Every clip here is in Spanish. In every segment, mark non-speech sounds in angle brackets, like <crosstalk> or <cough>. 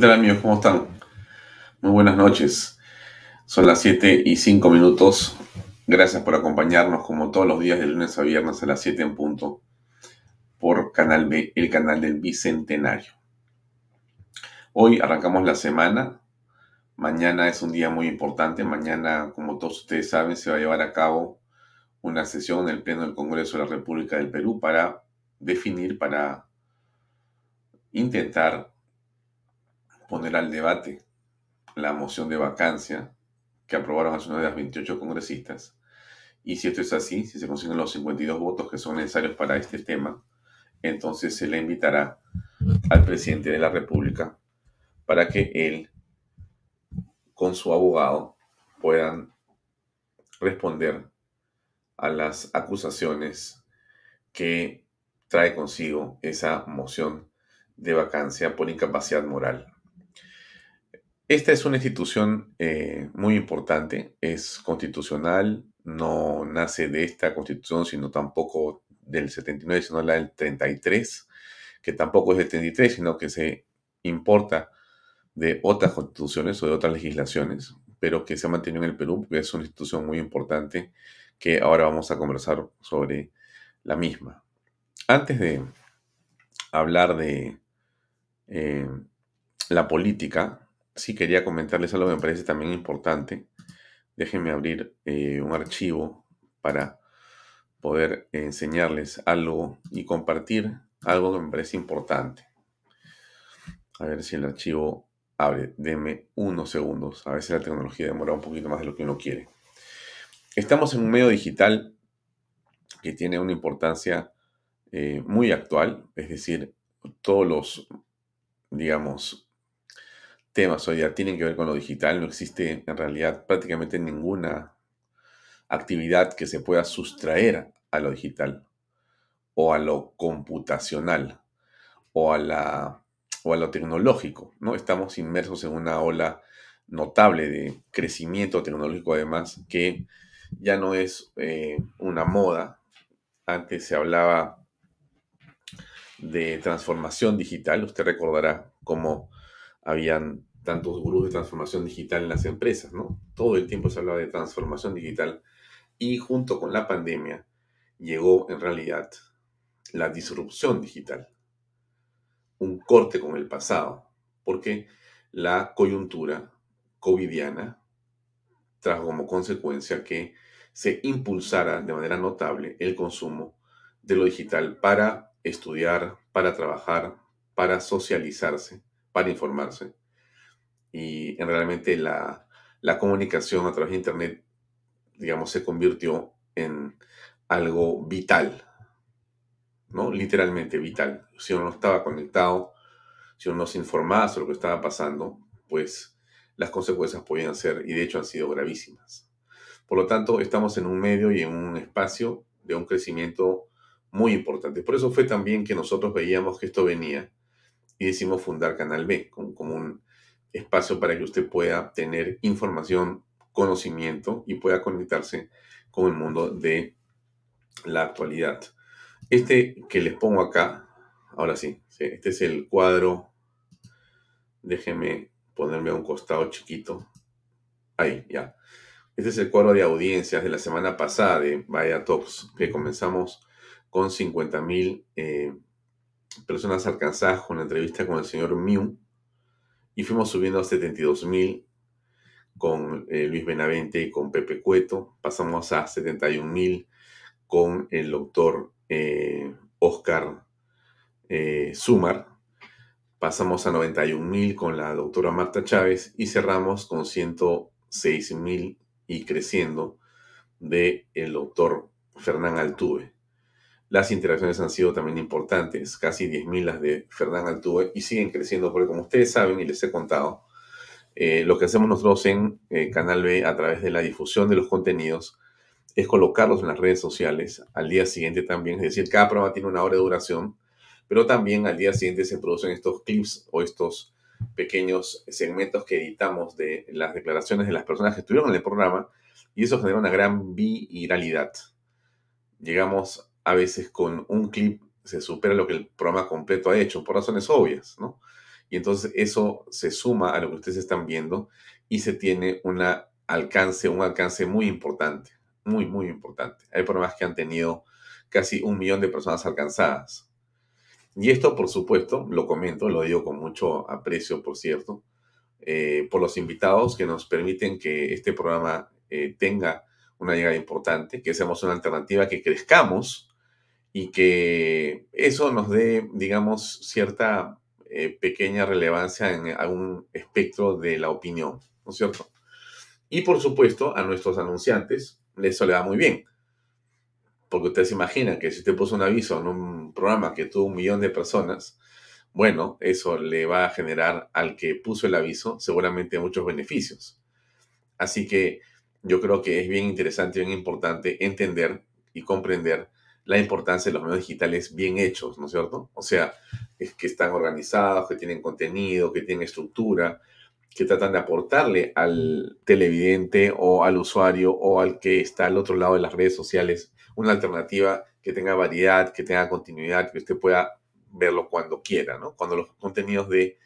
¿Qué tal amigos? ¿Cómo están? Muy buenas noches. Son las 7 y 5 minutos. Gracias por acompañarnos como todos los días de lunes a viernes a las 7 en punto por Canal B, el canal del Bicentenario. Hoy arrancamos la semana. Mañana es un día muy importante. Mañana, como todos ustedes saben, se va a llevar a cabo una sesión en el Pleno del Congreso de la República del Perú para definir, para intentar poner al debate la moción de vacancia que aprobaron hace unos días 28 congresistas. Y si esto es así, si se consiguen los 52 votos que son necesarios para este tema, entonces se le invitará al presidente de la República para que él, con su abogado, puedan responder a las acusaciones que trae consigo esa moción de vacancia por incapacidad moral. Esta es una institución eh, muy importante, es constitucional, no nace de esta constitución, sino tampoco del 79, sino la del 33, que tampoco es del 33, sino que se importa de otras constituciones o de otras legislaciones, pero que se ha mantenido en el Perú, porque es una institución muy importante que ahora vamos a conversar sobre la misma. Antes de hablar de eh, la política, sí quería comentarles algo que me parece también importante. Déjenme abrir eh, un archivo para poder enseñarles algo y compartir algo que me parece importante. A ver si el archivo abre. Deme unos segundos. A veces la tecnología demora un poquito más de lo que uno quiere. Estamos en un medio digital que tiene una importancia eh, muy actual, es decir, todos los, digamos, temas hoy día tienen que ver con lo digital. No existe en realidad prácticamente ninguna actividad que se pueda sustraer a lo digital o a lo computacional o a, la, o a lo tecnológico. ¿no? Estamos inmersos en una ola notable de crecimiento tecnológico además que ya no es eh, una moda. Antes se hablaba de transformación digital. Usted recordará cómo habían tantos gurús de transformación digital en las empresas, ¿no? Todo el tiempo se hablaba de transformación digital y junto con la pandemia llegó en realidad la disrupción digital, un corte con el pasado, porque la coyuntura covidiana trajo como consecuencia que se impulsara de manera notable el consumo de lo digital para estudiar, para trabajar, para socializarse, para informarse y en realmente la, la comunicación a través de Internet, digamos, se convirtió en algo vital, ¿no? Literalmente vital. Si uno no estaba conectado, si uno no se informaba sobre lo que estaba pasando, pues las consecuencias podían ser, y de hecho han sido gravísimas. Por lo tanto, estamos en un medio y en un espacio de un crecimiento muy importante. Por eso fue también que nosotros veíamos que esto venía y decidimos fundar Canal B como, como un espacio para que usted pueda tener información, conocimiento y pueda conectarse con el mundo de la actualidad. Este que les pongo acá, ahora sí, este es el cuadro. Déjenme ponerme a un costado chiquito. Ahí, ya. Este es el cuadro de audiencias de la semana pasada de Vaya Talks, que comenzamos con 50.000 eh, personas alcanzadas con la entrevista con el señor Mew y fuimos subiendo a 72 mil con eh, Luis Benavente y con Pepe Cueto. Pasamos a 71 mil con el doctor eh, Oscar eh, Sumar. Pasamos a 91 mil con la doctora Marta Chávez y cerramos con 106 mil y creciendo de el doctor Fernán Altuve. Las interacciones han sido también importantes, casi 10.000 las de Fernán Altuve, y siguen creciendo, porque como ustedes saben y les he contado, eh, lo que hacemos nosotros en eh, Canal B a través de la difusión de los contenidos es colocarlos en las redes sociales al día siguiente también, es decir, cada programa tiene una hora de duración, pero también al día siguiente se producen estos clips o estos pequeños segmentos que editamos de las declaraciones de las personas que estuvieron en el programa y eso genera una gran viralidad. Llegamos a veces con un clip se supera lo que el programa completo ha hecho, por razones obvias, ¿no? Y entonces eso se suma a lo que ustedes están viendo y se tiene una alcance, un alcance muy importante, muy, muy importante. Hay programas que han tenido casi un millón de personas alcanzadas. Y esto, por supuesto, lo comento, lo digo con mucho aprecio, por cierto, eh, por los invitados que nos permiten que este programa eh, tenga una llegada importante, que seamos una alternativa, que crezcamos y que eso nos dé, digamos, cierta eh, pequeña relevancia en algún espectro de la opinión, ¿no es cierto? Y por supuesto, a nuestros anunciantes eso le va muy bien. Porque ustedes se imaginan que si usted puso un aviso en un programa que tuvo un millón de personas, bueno, eso le va a generar al que puso el aviso seguramente muchos beneficios. Así que yo creo que es bien interesante bien importante entender y comprender la importancia de los medios digitales bien hechos, ¿no es cierto? O sea, es que están organizados, que tienen contenido, que tienen estructura, que tratan de aportarle al televidente o al usuario o al que está al otro lado de las redes sociales una alternativa que tenga variedad, que tenga continuidad, que usted pueda verlo cuando quiera, ¿no? Cuando los contenidos de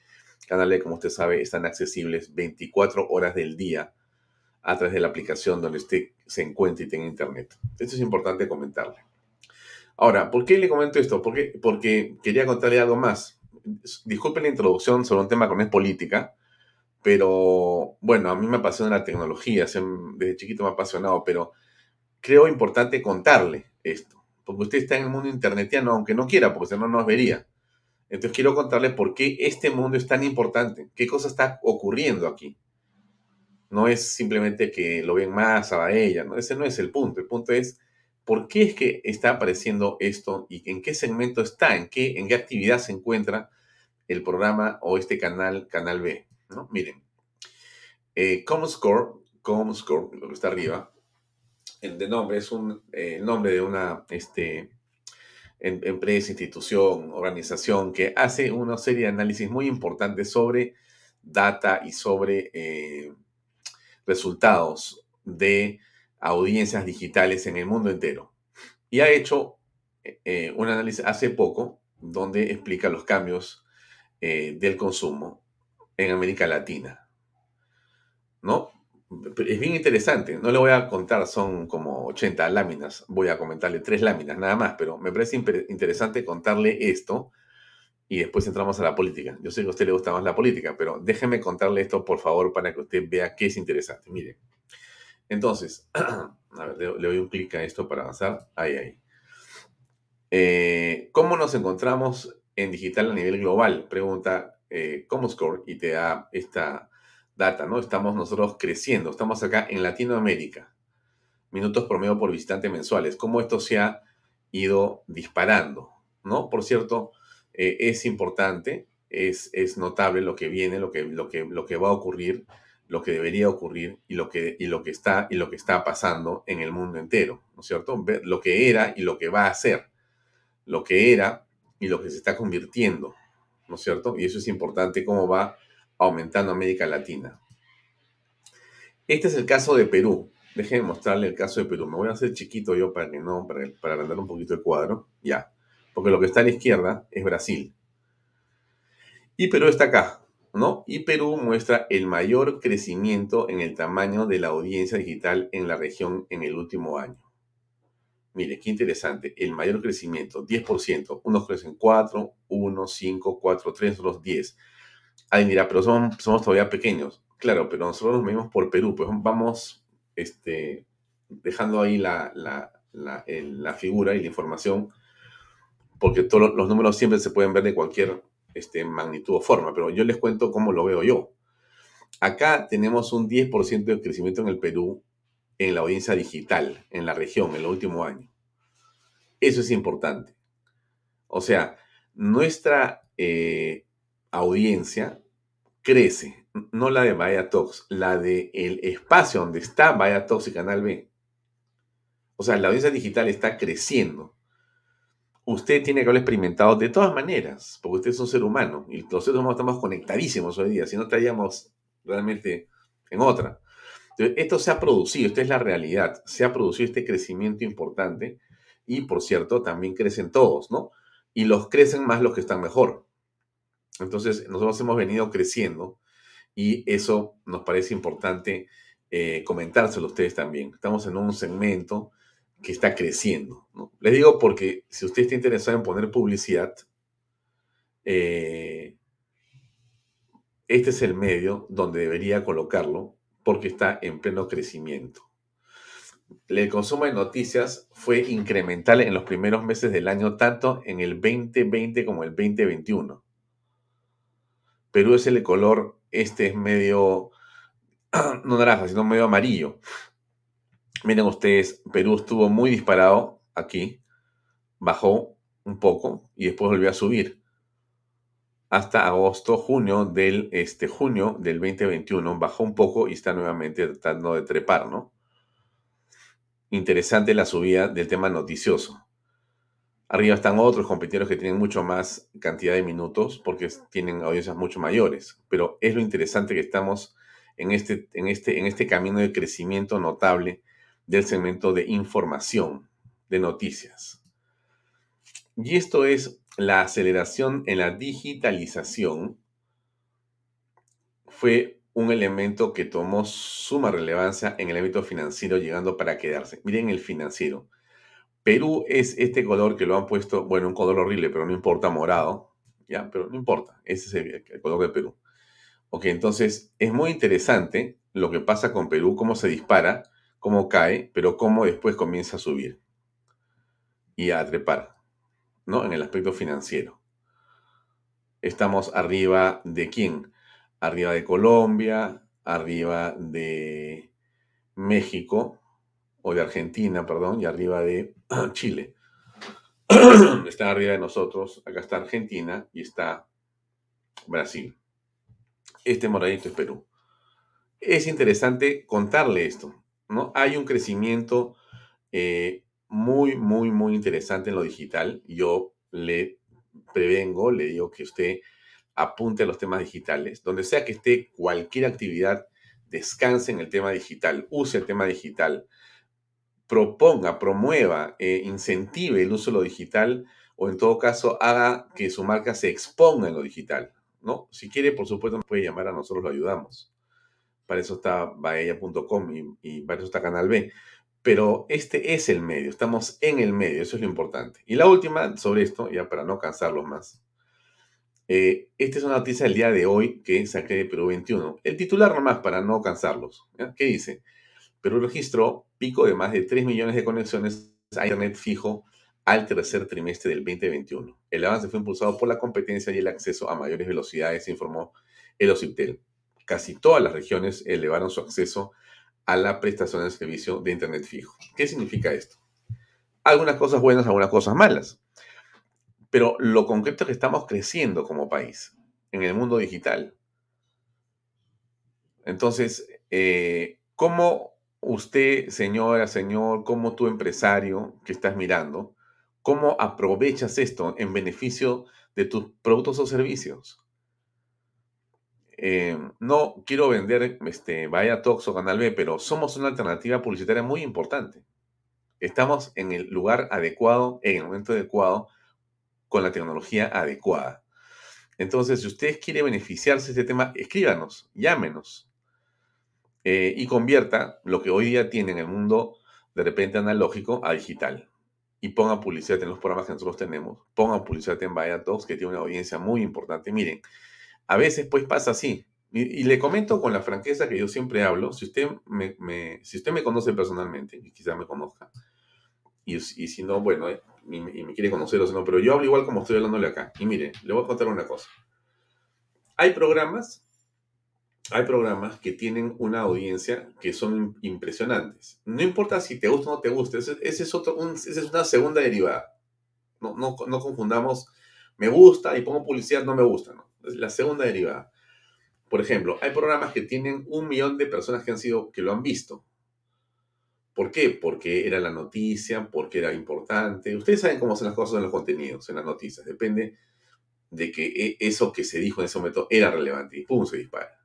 Canal como usted sabe, están accesibles 24 horas del día a través de la aplicación donde usted se encuentre y tenga internet. Esto es importante comentarle. Ahora, ¿por qué le comento esto? Porque, porque quería contarle algo más. Disculpen la introducción sobre un tema que no es política, pero bueno, a mí me apasiona la tecnología, desde chiquito me ha apasionado, pero creo importante contarle esto, porque usted está en el mundo internetiano, aunque no quiera, porque si no, no nos vería. Entonces quiero contarle por qué este mundo es tan importante, qué cosa está ocurriendo aquí. No es simplemente que lo ven más a ella, ¿no? ese no es el punto. El punto es por qué es que está apareciendo esto y en qué segmento está, en qué, en qué actividad se encuentra el programa o este canal, Canal B. ¿no? Miren, eh, Comscore, Comscore, lo que está arriba, el nombre es un, eh, el nombre de una este, empresa, institución, organización que hace una serie de análisis muy importantes sobre data y sobre eh, resultados de audiencias digitales en el mundo entero. Y ha hecho eh, un análisis hace poco donde explica los cambios eh, del consumo en América Latina. ¿No? Es bien interesante. No le voy a contar, son como 80 láminas. Voy a comentarle tres láminas nada más, pero me parece interesante contarle esto y después entramos a la política. Yo sé que a usted le gusta más la política, pero déjeme contarle esto, por favor, para que usted vea qué es interesante. Mire, entonces, <clears throat> a ver, le, doy un clic a esto para avanzar. Ahí, ahí. Eh, ¿Cómo nos encontramos en digital a nivel global? Pregunta eh, Comscore y te da esta data, ¿no? Estamos nosotros creciendo, estamos acá en Latinoamérica. Minutos promedio por visitante mensuales. ¿Cómo esto se ha ido disparando? ¿No? Por cierto, eh, es importante, es, es, notable lo que viene, lo que, lo, que, lo que va a ocurrir, lo que debería ocurrir y lo que, y lo que está y lo que está pasando en el mundo entero, ¿no es cierto? Ver lo que era y lo que va a ser, lo que era y lo que se está convirtiendo, ¿no es cierto? Y eso es importante, cómo va aumentando América Latina. Este es el caso de Perú. Déjenme mostrarle el caso de Perú. Me voy a hacer chiquito yo para que no, para, para agrandar un poquito el cuadro. Ya porque lo que está a la izquierda es Brasil. Y Perú está acá, ¿no? Y Perú muestra el mayor crecimiento en el tamaño de la audiencia digital en la región en el último año. Mire, qué interesante. El mayor crecimiento, 10%. Unos crecen 4, 1, 5, 4, 3, otros 10. Alguien dirá, pero somos, somos todavía pequeños. Claro, pero nosotros nos medimos por Perú. Pues vamos este, dejando ahí la, la, la, la figura y la información porque todos los números siempre se pueden ver de cualquier este, magnitud o forma, pero yo les cuento cómo lo veo yo. Acá tenemos un 10% de crecimiento en el Perú en la audiencia digital, en la región, en el último año. Eso es importante. O sea, nuestra eh, audiencia crece, no la de Vaya Talks, la de el espacio donde está Vaya Talks y Canal B. O sea, la audiencia digital está creciendo usted tiene que haberlo experimentado de todas maneras, porque usted es un ser humano y humanos estamos conectadísimos hoy día, si no estaríamos realmente en otra. Entonces, esto se ha producido, esta es la realidad, se ha producido este crecimiento importante y, por cierto, también crecen todos, ¿no? Y los crecen más los que están mejor. Entonces, nosotros hemos venido creciendo y eso nos parece importante eh, comentárselo a ustedes también. Estamos en un segmento que está creciendo. ¿no? Les digo porque si usted está interesado en poner publicidad, eh, este es el medio donde debería colocarlo porque está en pleno crecimiento. El consumo de noticias fue incremental en los primeros meses del año, tanto en el 2020 como el 2021. Perú es el color, este es medio, <clears throat> no naranja, sino medio amarillo. Miren ustedes, Perú estuvo muy disparado aquí, bajó un poco y después volvió a subir hasta agosto, junio del, este, junio del 2021. Bajó un poco y está nuevamente tratando de trepar, ¿no? Interesante la subida del tema noticioso. Arriba están otros competidores que tienen mucho más cantidad de minutos porque tienen audiencias mucho mayores. Pero es lo interesante que estamos en este, en este, en este camino de crecimiento notable del segmento de información, de noticias. Y esto es la aceleración en la digitalización fue un elemento que tomó suma relevancia en el ámbito financiero, llegando para quedarse. Miren el financiero. Perú es este color que lo han puesto, bueno, un color horrible, pero no importa, morado, ¿ya? Pero no importa, ese es el, color de Perú. Ok, entonces es muy interesante lo que pasa con Perú, cómo se dispara, cómo cae, pero cómo después comienza a subir y a trepar. ¿no? En el aspecto financiero. Estamos arriba de quién? Arriba de Colombia, arriba de México, o de Argentina, perdón, y arriba de <clears throat> Chile. <clears throat> está arriba de nosotros, acá está Argentina y está Brasil. Este moradito es Perú. Es interesante contarle esto, ¿no? Hay un crecimiento eh, muy, muy, muy interesante en lo digital. Yo le prevengo, le digo que usted apunte a los temas digitales. Donde sea que esté cualquier actividad, descanse en el tema digital, use el tema digital, proponga, promueva, eh, incentive el uso de lo digital o en todo caso haga que su marca se exponga en lo digital. ¿no? Si quiere, por supuesto, nos puede llamar, a nosotros lo ayudamos. Para eso está baella.com y, para eso está Canal B pero este es el medio, estamos en el medio, eso es lo importante. Y la última sobre esto, ya para no cansarlos más. Eh, esta es una noticia del día de hoy que saqué de Perú 21. El titular nomás para no cansarlos. ¿Qué dice? Perú registró pico de más de 3 millones de conexiones a Internet fijo al tercer trimestre del 2021. El avance fue impulsado por la competencia y el acceso a mayores velocidades, informó el OCIPTEL. Casi todas las regiones elevaron su acceso a la prestación de servicio de Internet fijo. ¿Qué significa esto? Algunas cosas buenas, algunas cosas malas. Pero lo concreto es que estamos creciendo como país en el mundo digital. Entonces, eh, ¿cómo usted, señora, señor, como tu empresario que estás mirando, cómo aprovechas esto en beneficio de tus productos o servicios? Eh, no quiero vender este, Vaya Talks o Canal B, pero somos una alternativa publicitaria muy importante. Estamos en el lugar adecuado, en el momento adecuado, con la tecnología adecuada. Entonces, si usted quiere beneficiarse de este tema, escríbanos, llámenos eh, y convierta lo que hoy día tiene en el mundo de repente analógico a digital. Y ponga publicidad en los programas que nosotros tenemos. Ponga publicidad en Vaya Talks, que tiene una audiencia muy importante. Miren, a veces pues pasa así. Y, le comento con la franqueza que yo siempre hablo, si usted me, si usted me conoce personalmente, y quizá me conozca, y, si no, bueno, eh, y, me quiere conocer o no, pero yo hablo igual como estoy hablándole acá. Y mire, le voy a contar una cosa. Hay programas, hay programas que tienen una audiencia que son impresionantes. No importa si te gusta o no te gusta, ese, es, otro, esa es una segunda derivada. No, no, no confundamos, me gusta y pongo publicidad, no me gusta, ¿no? la segunda derivada. Por ejemplo, hay programas que tienen un millón de personas que han sido, que lo han visto. ¿Por qué? Porque era la noticia, porque era importante. Ustedes saben cómo son las cosas en los contenidos, en las noticias. Depende de que e, eso que se dijo en ese momento era relevante y ¡pum! se dispara.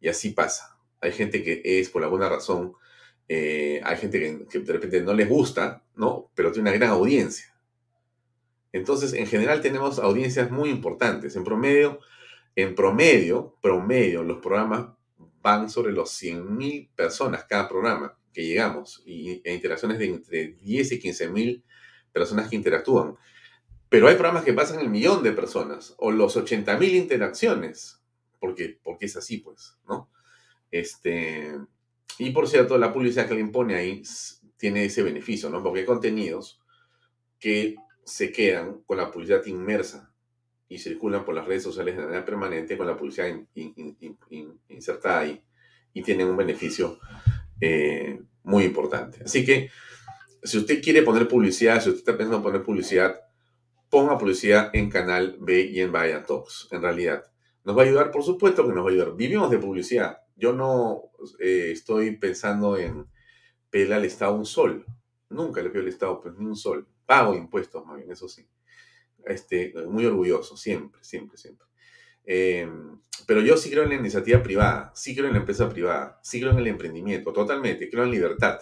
Y así pasa. Hay gente que es, por alguna razón, eh, hay gente que, que, de repente no les gusta, ¿no? Pero tiene una gran audiencia. Entonces, en general tenemos audiencias muy importantes. En promedio, en promedio, promedio, los programas van sobre los 100.000 personas cada programa que llegamos y e interacciones de entre 10 y 15.000 personas que interactúan. Pero hay programas que pasan el millón de personas o los 80.000 interacciones, porque, porque es así, pues, ¿no? Este, y por cierto, la publicidad que le impone ahí tiene ese beneficio, ¿no? Porque hay contenidos que se quedan con la publicidad inmersa y circulan por las redes sociales de manera permanente con la publicidad insertada ahí y tienen un beneficio eh, muy importante. Así que si usted quiere poner publicidad, si usted está pensando en poner publicidad, ponga publicidad en Canal B y en Vaya Talks, en realidad. Nos va a ayudar, por supuesto que nos va a ayudar. Vivimos de publicidad. Yo no eh, estoy pensando en pedirle al Estado un sol. Nunca le pido al Estado pues, un sol. Pago impuestos, más eso sí. Este, muy orgulloso, siempre, siempre, siempre. Em, pero yo sí creo en la iniciativa privada, sí creo en la empresa privada, sí creo en el emprendimiento, totalmente, creo en libertad.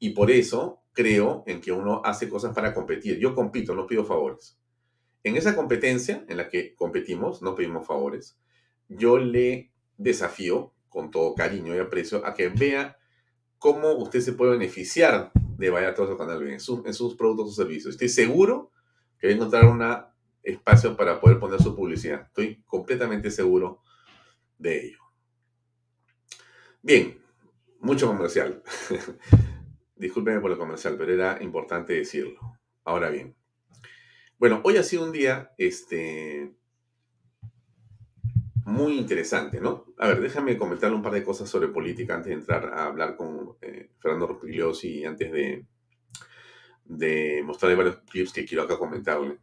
Y por eso creo en que uno hace cosas para competir. Yo compito, no pido favores. En esa competencia en la que competimos, no pedimos favores, yo le desafío con todo cariño y aprecio a que vea cómo usted se puede beneficiar de Vaya Todo Canal B en, en sus productos o servicios. Estoy seguro que va a encontrar un espacio para poder poner su publicidad. Estoy completamente seguro de ello. Bien, mucho comercial. <laughs> Discúlpeme por lo comercial, pero era importante decirlo. Ahora bien, bueno, hoy ha sido un día este, muy interesante, ¿no? A ver, déjame comentarle un par de cosas sobre política antes de entrar a hablar con eh, Fernando Rospigliosi y antes de, de mostrarle varios clips que quiero acá comentarle.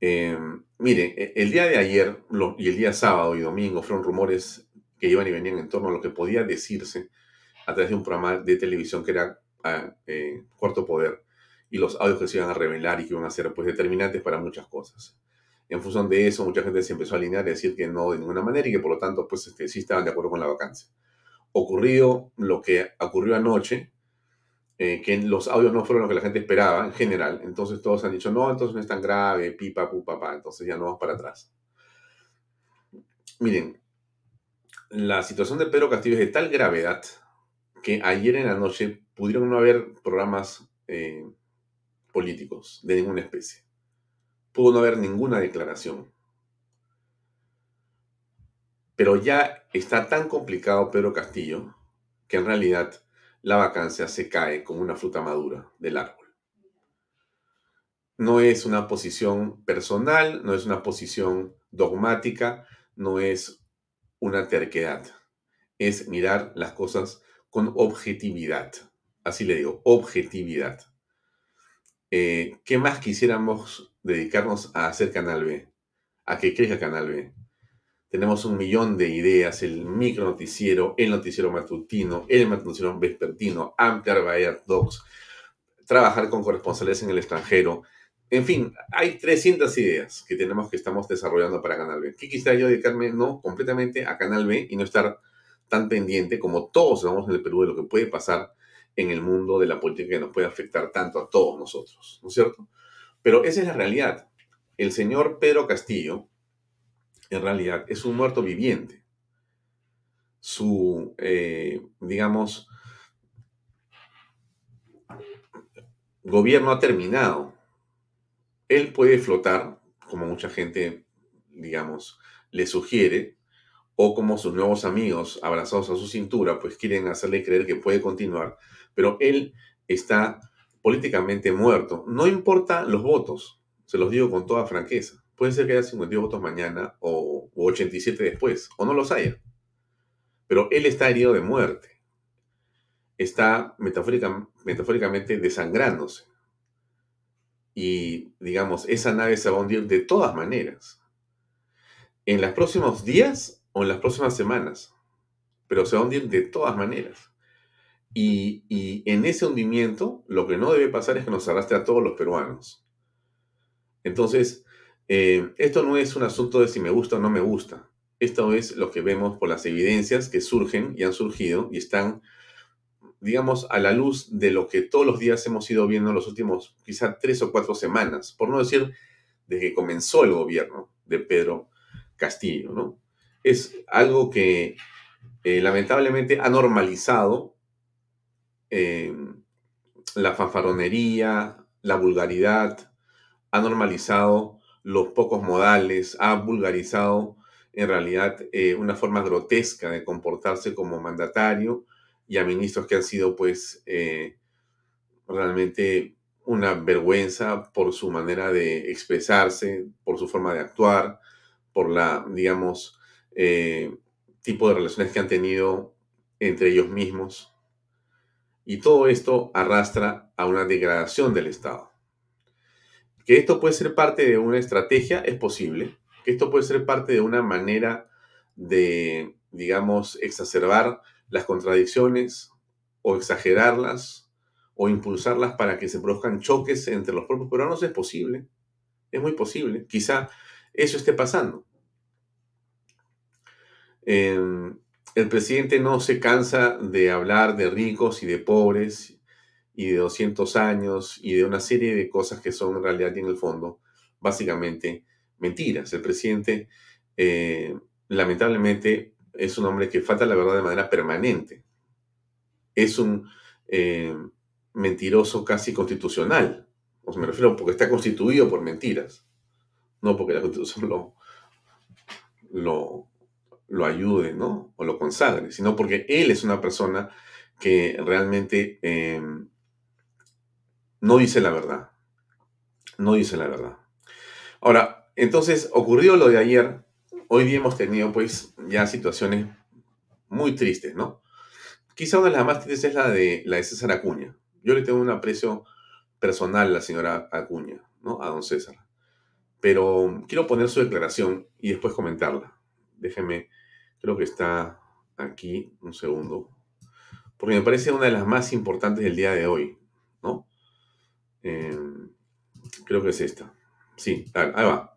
Eh, mire, e, el día de ayer y el día sábado y domingo fueron rumores que iban y venían en torno a lo que podía decirse a través de un programa de televisión que era ah, eh, Cuarto Poder y los audios que se iban a revelar y que iban a ser pues, determinantes para muchas cosas. En función de eso, mucha gente se empezó a alinear y decir que no de ninguna manera y que por lo tanto pues, este, sí estaban de acuerdo con la vacancia. Ocurrido lo que ocurrió anoche, eh, que los audios no fueron lo que la gente esperaba en general, entonces todos han dicho, no, entonces no es tan grave, pipa, pu, papá, entonces ya no vamos para atrás. Miren, la situación de Pedro Castillo es de tal gravedad que ayer en la noche pudieron no haber programas eh, políticos de ninguna especie. Pudo no haber ninguna declaración. Pero ya está tan complicado Pedro Castillo que en realidad la vacancia se cae como una fruta madura del árbol. No es una posición personal, no es una posición dogmática, no es una terquedad. Es mirar las cosas con objetividad. Así le digo, objetividad. Eh, ¿Qué más quisiéramos dedicarnos a hacer Canal B? A que crezca Canal B. Tenemos un millón de ideas, el micro noticiero, el noticiero matutino, el noticiero vespertino, ampliar Bahía Docs, trabajar con corresponsales en el extranjero. En fin, hay 300 ideas que tenemos que estamos desarrollando para Canal B. ¿Qué quisiera yo dedicarme? No, completamente a Canal B y no estar tan pendiente como todos estamos en el Perú de lo que puede pasar en el mundo de la política que nos puede afectar tanto a todos nosotros, ¿no es cierto? Pero esa es la realidad. El señor Pedro Castillo, en realidad, es un muerto viviente. Su, eh, digamos, gobierno ha terminado. Él puede flotar, como mucha gente, digamos, le sugiere, o como sus nuevos amigos abrazados a su cintura, pues quieren hacerle creer que puede continuar, pero él está políticamente muerto. No importa los votos, se los digo con toda franqueza. Puede ser que haya 52 votos mañana o, 87 después, o no los haya. Pero él está herido de muerte. Está metafóricamente desangrándose. Y, digamos, esa nave se va a hundir de todas maneras. En los próximos días o en las próximas semanas. Pero se va a hundir de todas maneras. Y, en ese hundimiento, lo que no debe pasar es que nos arrastre a todos los peruanos. Entonces, eh, esto no es un asunto de si me gusta o no me gusta. Esto es lo que vemos por las evidencias que surgen y han surgido y están, digamos, a la luz de lo que todos los días hemos ido viendo en los últimos quizá tres o cuatro semanas, por no decir desde que comenzó el gobierno de Pedro Castillo, ¿no? Es algo que eh, lamentablemente ha normalizado eh, la fanfaronería, la vulgaridad, ha normalizado los pocos modales, ha vulgarizado en realidad eh, una forma grotesca de comportarse como mandatario y a ministros que han sido pues realmente una vergüenza por su manera de expresarse, por su forma de actuar, por la, digamos, eh, tipo de relaciones que han tenido entre ellos mismos. Y todo esto arrastra a una degradación del Estado. Que esto puede ser parte de una estrategia es posible. Que esto puede ser parte de una manera de, digamos, exacerbar las contradicciones o exagerarlas o impulsarlas para que se produzcan choques entre los propios peruanos es posible. Es muy posible. Quizá eso esté pasando. Em, el presidente no se cansa de hablar de ricos y de pobres y de 200 años y de una serie de cosas que son en realidad y en el fondo básicamente mentiras. El presidente eh, lamentablemente es un hombre que falta la verdad de manera permanente. Es un eh, mentiroso casi constitucional. O me refiero porque está constituido por mentiras, no porque la constitución lo, lo ayude, ¿no? O lo consagre, sino porque él es una persona que realmente em, no dice la verdad. No dice la verdad. Ahora, entonces ocurrió lo de ayer. Hoy día hemos tenido pues ya situaciones muy tristes, ¿no? Quizá una de las más tristes es la de la de César Acuña. Yo le tengo un aprecio personal a la señora Acuña, ¿no? A don César. Pero quiero poner su declaración y después comentarla. Déjeme Creo que está aquí, un segundo. Porque me parece una de las más importantes del día de hoy, ¿no? Em, creo que es esta. Sí, ahí va.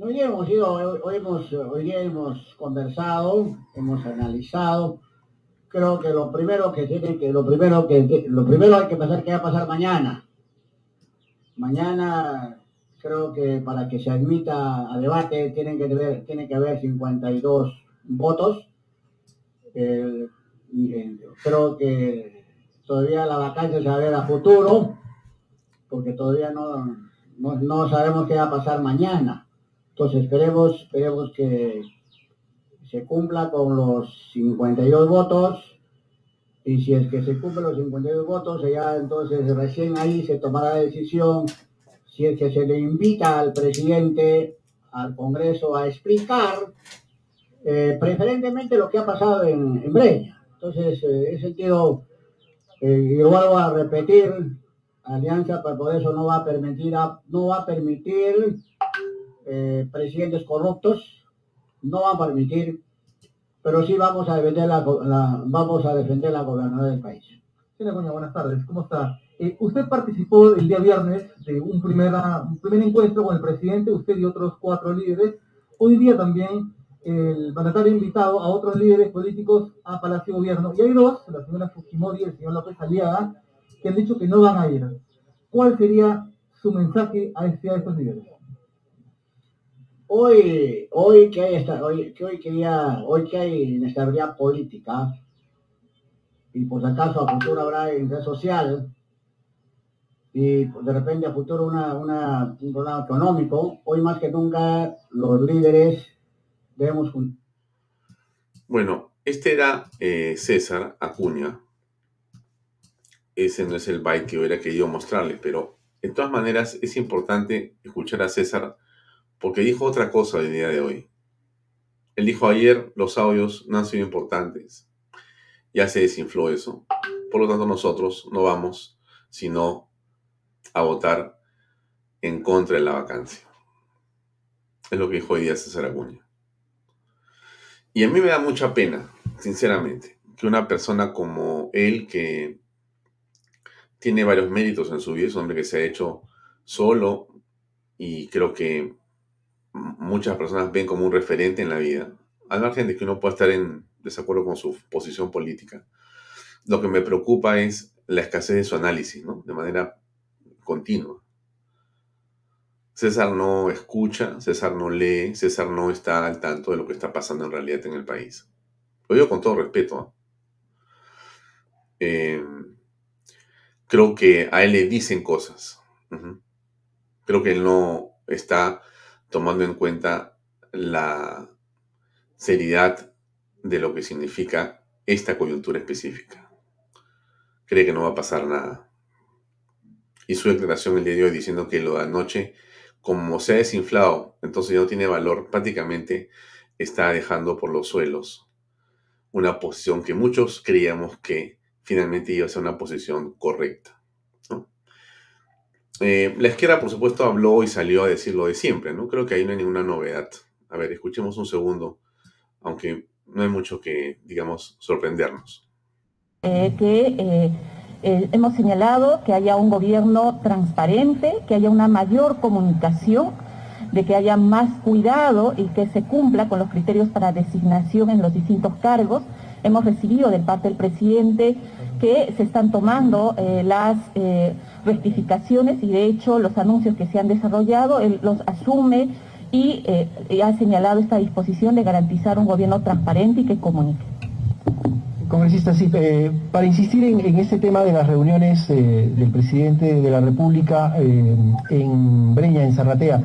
Hoy hemos ido, hoy, hemos, hoy día hemos conversado, hemos analizado. Creo que lo primero que tiene que, lo primero que, lo primero hay que pensar que va a pasar mañana. Mañana creo que para que se admita a debate tienen que haber, tiene que haber 52 votos. Eh, creo que todavía la vacancia se va a ver a futuro, porque todavía no, no, sabemos qué va a pasar mañana. Entonces esperemos, esperemos que se cumpla con los 52 votos y si es que se cumplen los 52 votos, ya entonces recién ahí se tomará la decisión si es que se le invita al presidente al Congreso a explicar eh, preferentemente lo que ha pasado en, en Breña. Entonces, eh, en sentido, eh, y vuelvo a repetir, Alianza pues, por eso no va a permitir, no va a permitir eh, presidentes corruptos, no va a permitir, pero sí vamos a defender la, vamos a defender la del país. Señora buenas tardes, ¿cómo está? Eh, usted participó el día viernes de un, primer encuentro con el presidente, usted y otros cuatro líderes. Hoy día también el mandatario invitado a otros líderes políticos a Palacio Gobierno. Y hay dos, la señora Fujimori y el señor López Aliaga, que han dicho que no van a ir. ¿Cuál sería su mensaje a, este, a estos líderes? Hoy, hoy que hay esta, hoy, que hoy quería, hoy que hay inestabilidad política, y por si acaso a futuro habrá interés social, y de repente a futuro una, un problema económico, hoy más que nunca los líderes debemos... Bueno, este era eh, César Acuña. Ese no es el byte que hubiera querido mostrarles, pero de todas maneras es importante escuchar a César porque dijo otra cosa el día de hoy. Él dijo ayer los audios no han sido importantes. Ya se desinfló eso. Por lo tanto nosotros no vamos sino a votar en contra de la vacancia. Es lo que dijo hoy día César Acuña. Y a mí me da mucha pena, sinceramente, que una persona como él, que tiene varios méritos en su vida, es un hombre que se ha hecho solo y creo que muchas personas ven como un referente en la vida, al margen de que uno pueda estar en desacuerdo con su posición política. Lo que me preocupa es la escasez de su análisis, ¿no? De manera continua. César no escucha, César no lee, César no está al tanto de lo que está pasando en realidad en el país. Lo digo con todo respeto. Eh, creo que a él le dicen cosas. Creo que él no está tomando en cuenta la seriedad de lo que significa esta coyuntura específica. Cree que no va a pasar nada. Y su declaración el día de hoy diciendo que lo de anoche como se ha desinflado, entonces ya no tiene valor, prácticamente está dejando por los suelos una posición que muchos creíamos que finalmente iba a ser una posición correcta. Eh, la izquierda, por supuesto, habló y salió a decir lo de siempre, ¿no? Creo que ahí no hay ninguna novedad. A ver, escuchemos un segundo, aunque no hay mucho que, digamos, sorprendernos. Eh, que eh, eh, hemos señalado que haya un gobierno transparente, que haya una mayor comunicación, de que haya más cuidado y que se cumpla con los criterios para designación en los distintos cargos. Hemos recibido de parte del presidente que se están tomando eh, las eh, rectificaciones y de hecho los anuncios que se han desarrollado, él los asume y ha señalado esta disposición de garantizar un gobierno transparente y que comunique. Congresista, sí, eh, para insistir en, este tema de las reuniones eh, del presidente de la República eh, en Breña, en Zarratea,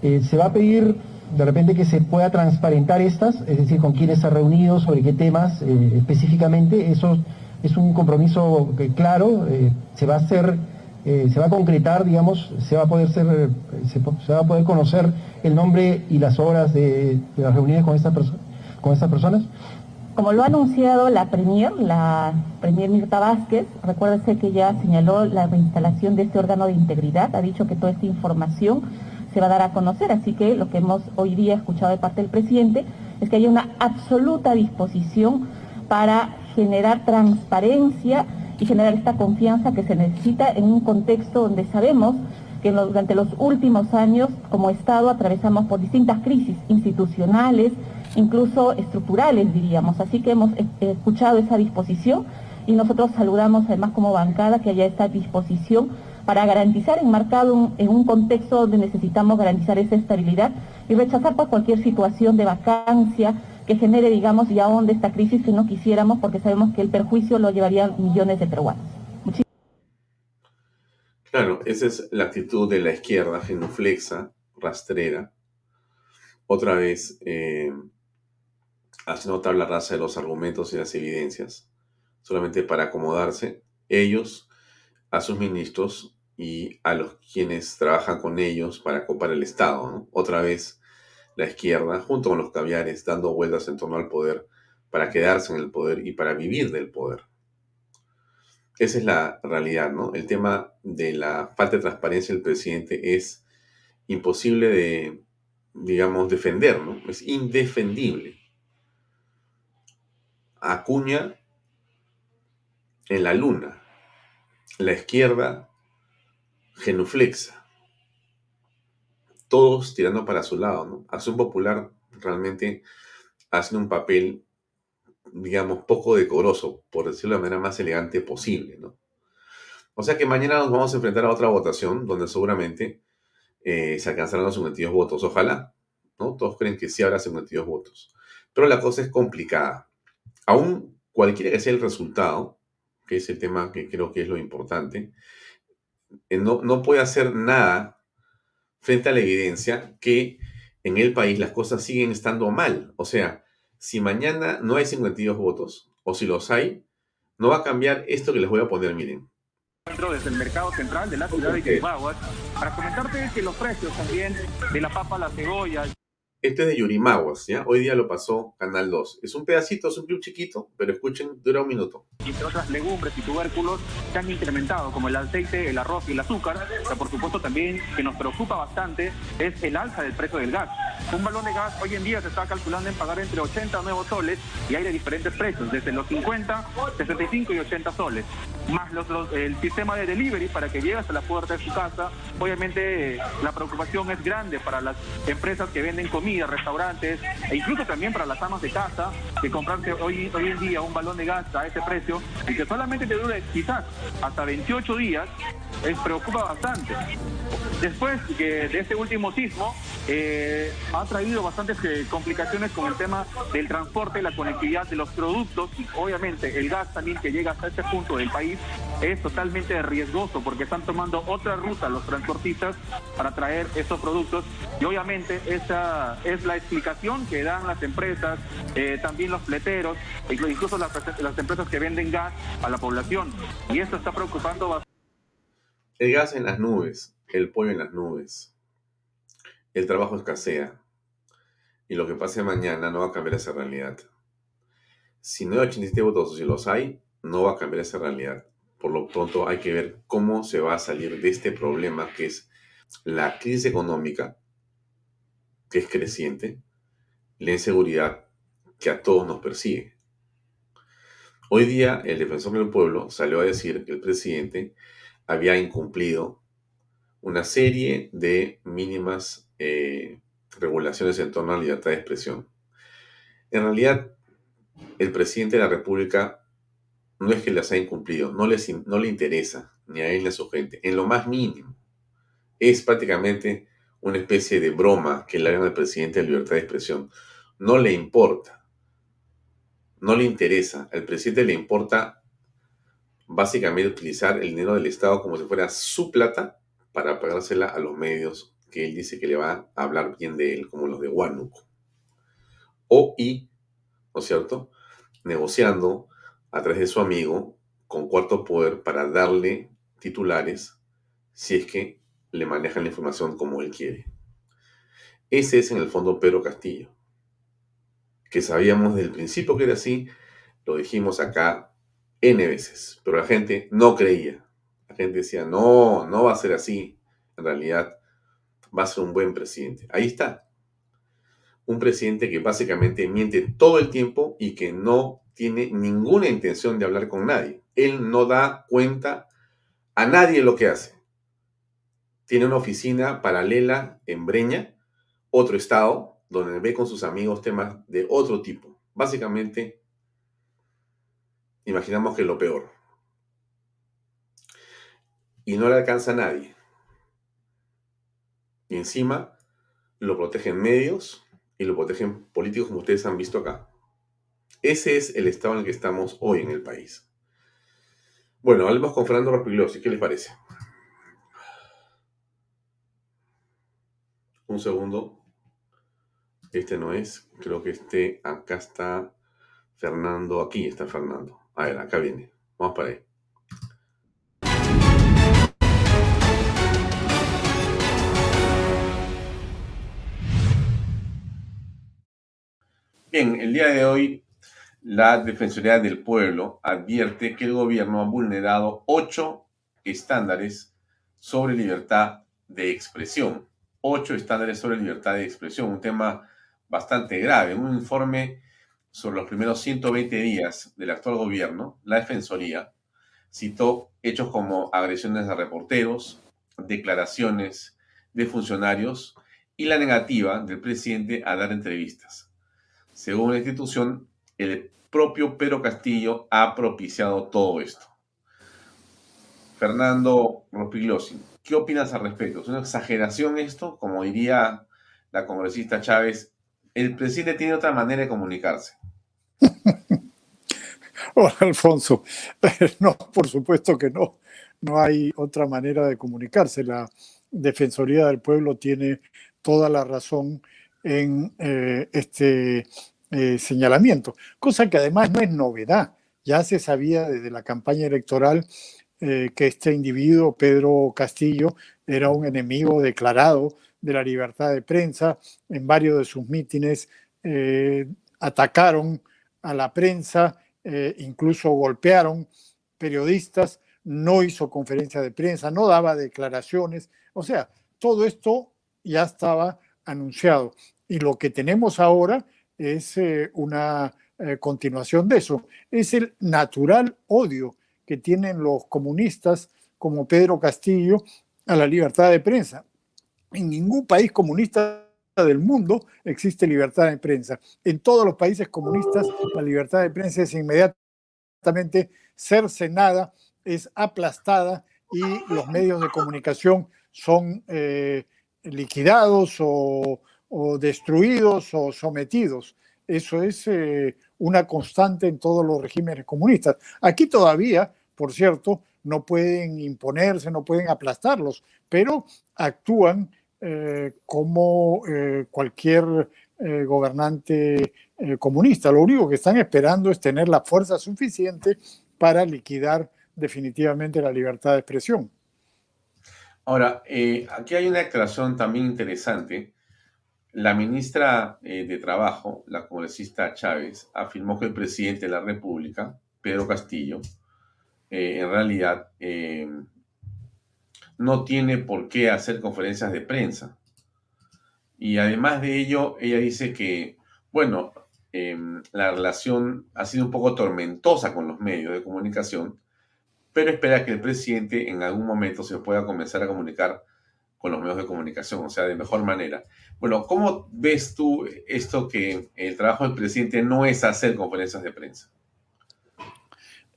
¿se va a pedir de repente que se pueda transparentar estas, es decir, con quiénes se ha reunido, sobre qué temas específicamente? Eso es un compromiso claro, se va a hacer, se va a concretar, digamos, se va a poder ser, se, va a poder conocer el nombre y las horas de, las reuniones con estas, con estas personas. Como lo ha anunciado la Premier, la Premier Mirta Vázquez, recuérdese que ya señaló la reinstalación de este órgano de integridad, ha dicho que toda esta información se va a dar a conocer, así que lo que hemos hoy día escuchado de parte del presidente es que hay una absoluta disposición para generar transparencia y generar esta confianza que se necesita en un contexto donde sabemos que durante los últimos años como Estado atravesamos por distintas crisis institucionales, incluso estructurales, diríamos. Así que hemos escuchado esa disposición y nosotros saludamos además como bancada que haya esta disposición para garantizar, enmarcado en un contexto donde necesitamos garantizar esa estabilidad y rechazar por cualquier situación de vacancia que genere, digamos, y ahonde esta crisis que no quisiéramos porque sabemos que el perjuicio lo llevarían millones de peruanos. Claro, esa es la actitud de la izquierda genuflexa, rastrera. Otra vez, eh, haciendo tabla rasa de los argumentos y las evidencias, solamente para acomodarse ellos a sus ministros y a los quienes trabajan con ellos para copar el Estado. Otra vez la izquierda, junto con los caviares, dando vueltas en torno al poder para quedarse en el poder y para vivir del poder. Esa es la realidad, ¿no? El tema de la falta de transparencia del presidente es imposible de, digamos, defender, ¿no? Es indefendible. Acuña en la luna, la izquierda genuflexa, todos tirando para su lado, ¿no? Acción Popular realmente hace un papel, digamos, poco decoroso, por decirlo de la manera más elegante posible, ¿no? O sea que mañana nos vamos a enfrentar a otra votación donde seguramente eh, se alcanzarán los 52 votos. Ojalá, ¿no? Todos creen que sí habrá 52 votos. Pero la cosa es complicada aún cualquiera que sea el resultado, que es el tema que creo que es lo importante, eh, no, no puede hacer nada frente a la evidencia que en el país las cosas siguen estando mal. O sea, si mañana no hay 52 votos, o si los hay, no va a cambiar esto que les voy a poner, miren. Desde el mercado central de la ciudad de Chihuahua, para comentarte que los precios también de la papa, la cebolla, este es de Yurimaguas, ¿ya? Hoy día lo pasó Canal 2. Es un pedacito, es un clip chiquito, pero escuchen, dura un minuto. Entre otras legumbres y tubérculos se han incrementado, como el aceite, el arroz y el azúcar. Pero por supuesto también que nos preocupa bastante es el alza del precio del gas. Un balón de gas hoy en día se está calculando en pagar entre 80 a 9 soles y hay de diferentes precios, desde los 50, 65 y 80 soles. más los, el sistema de delivery para que llegue hasta la puerta de su casa. Obviamente la preocupación es grande para las empresas que venden comida, restaurantes e incluso también para las amas de casa que comprarse hoy, hoy en día un balón de gas a ese precio y que solamente te dure quizás hasta 28 días, es, preocupa bastante. Después que de este último sismo, eh, ha traído bastantes eh, complicaciones con el tema del transporte, la conectividad de los productos y obviamente el gas también que llega hasta este punto del país es totalmente riesgoso porque están tomando otra ruta los transportistas para traer estos productos y obviamente esa es la explicación que dan las empresas, eh, también los fleteros, incluso las, las empresas que venden gas a la población y esto está preocupando bastante. El gas en las nubes, el pollo en las nubes, el trabajo escasea y lo que pase mañana no va a cambiar esa realidad. Si no hay 87 votos si los hay, no va a cambiar esa realidad. Por lo pronto hay que ver cómo se va a salir de este problema que es la crisis económica, que es creciente, la inseguridad que a todos nos persigue. Hoy día el defensor del pueblo salió a decir que el presidente había incumplido una serie de mínimas eh, regulaciones en torno a la libertad de expresión. En realidad, el presidente de la República no es que las haya incumplido, no, no le interesa, ni a él ni a su gente, en lo más mínimo. Es prácticamente una especie de broma que le hagan al presidente de libertad de expresión. No le importa, no le interesa. Al presidente le importa básicamente utilizar el dinero del Estado como si fuera su plata para pagársela a los medios que él dice que le va a hablar bien de él, como los de Huánuco. O y, ¿no es cierto?, negociando a través de su amigo con cuarto poder para darle titulares si es que le manejan la información como él quiere. Ese es en el fondo Pedro Castillo, que sabíamos desde el principio que era así, lo dijimos acá N veces, pero la gente no creía. La gente decía, no, no va a ser así. En realidad, va a ser un buen presidente. Ahí está. Un presidente que básicamente miente todo el tiempo y que no tiene ninguna intención de hablar con nadie. Él no da cuenta a nadie lo que hace. Tiene una oficina paralela en Breña, otro estado, donde ve con sus amigos temas de otro tipo. Básicamente, imaginamos que es lo peor. Y no le alcanza a nadie. Y encima lo protegen medios y lo protegen políticos como ustedes han visto acá. Ese es el estado en el que estamos hoy en el país. Bueno, hablemos con Fernando Raspiglosi. ¿Qué les parece? Un segundo. Este no es. Creo que este acá está Fernando. Aquí está Fernando. A ver, acá viene. Vamos para ahí. Bien, el día de hoy la Defensoría del Pueblo advierte que el gobierno ha vulnerado ocho estándares sobre libertad de expresión. Ocho estándares sobre libertad de expresión, un tema bastante grave. Un informe sobre los primeros 120 días del actual gobierno, la Defensoría citó hechos como agresiones a reporteros, declaraciones de funcionarios y la negativa del presidente a dar entrevistas. Según la institución, el propio Pedro Castillo ha propiciado todo esto. Fernando Rospiglosi, ¿qué opinas al respecto? ¿Es una exageración esto? Como diría la congresista Chávez, el presidente tiene otra manera de comunicarse. <laughs> Hola, Alfonso. No, por supuesto que no. No hay otra manera de comunicarse. La Defensoría del Pueblo tiene toda la razón en eh, este eh, señalamiento, cosa que además no es novedad. Ya se sabía desde la campaña electoral eh, que este individuo, Pedro Castillo, era un enemigo declarado de la libertad de prensa. En varios de sus mítines atacaron a la prensa, incluso golpearon periodistas, no hizo conferencia de prensa, no daba declaraciones. O sea, todo esto ya estaba anunciado. Y lo que tenemos ahora es eh, una eh, continuación de eso. Es el natural odio que tienen los comunistas como Pedro Castillo a la libertad de prensa. En ningún país comunista del mundo existe libertad de prensa. En todos los países comunistas la libertad de prensa es inmediatamente cercenada, es aplastada y los medios de comunicación son eh, liquidados o, destruidos o sometidos. Eso es eh, una constante en todos los regímenes comunistas. Aquí todavía, por cierto, no pueden imponerse, no pueden aplastarlos, pero actúan eh, como eh, cualquier gobernante comunista. Lo único que están esperando es tener la fuerza suficiente para liquidar definitivamente la libertad de expresión. Ahora, aquí hay una declaración también interesante. La ministra de Trabajo, la congresista Chávez, afirmó que el presidente de la República, Pedro Castillo, eh, en realidad eh, no tiene por qué hacer conferencias de prensa. Y además de ello, ella dice que, bueno, em, la relación ha sido un poco tormentosa con los medios de comunicación, pero espera que el presidente en algún momento se pueda comenzar a comunicar con los medios de comunicación, o sea, de mejor manera. Bueno, ¿cómo ves tú esto que el trabajo del presidente no es hacer conferencias de prensa?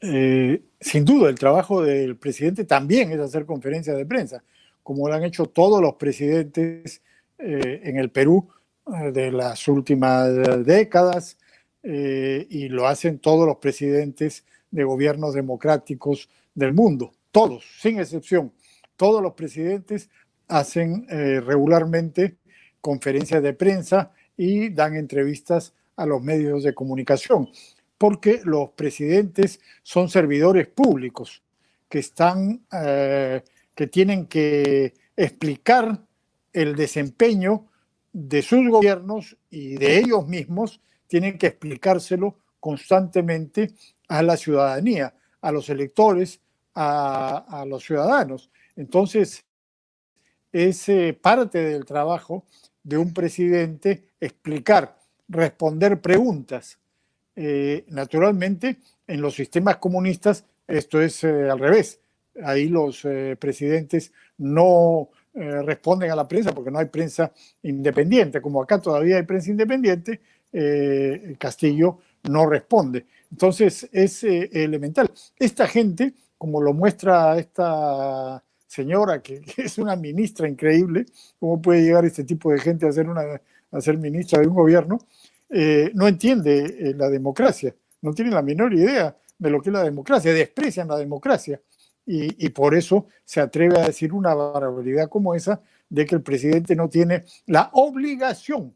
Eh, sin duda, el trabajo del presidente también es hacer conferencias de prensa, como lo han hecho todos los presidentes eh, en el Perú eh, de las últimas décadas y lo hacen todos los presidentes de gobiernos democráticos del mundo, todos, sin excepción. Todos los presidentes hacen regularmente conferencias de prensa y dan entrevistas a los medios de comunicación porque los presidentes son servidores públicos que están, eh, que tienen que explicar el desempeño de sus gobiernos y de ellos mismos, tienen que explicárselo constantemente a la ciudadanía, a los electores, a, los ciudadanos. Entonces, es parte del trabajo de un presidente explicar, responder preguntas, eh, naturalmente, en los sistemas comunistas esto es eh, al revés. Ahí los eh, presidentes no responden a la prensa porque no hay prensa independiente. Como acá todavía hay prensa independiente, Castillo no responde. Entonces es elemental. Esta gente, como lo muestra esta señora, <laughs> que, es una ministra increíble, ¿cómo puede llegar este tipo de gente a ser, una, a ser ministra de un gobierno? Eh, no entiende eh, la democracia, no tiene la menor idea de lo que es la democracia, desprecian la democracia. Y, por eso se atreve a decir una barbaridad como esa de que el presidente no tiene la obligación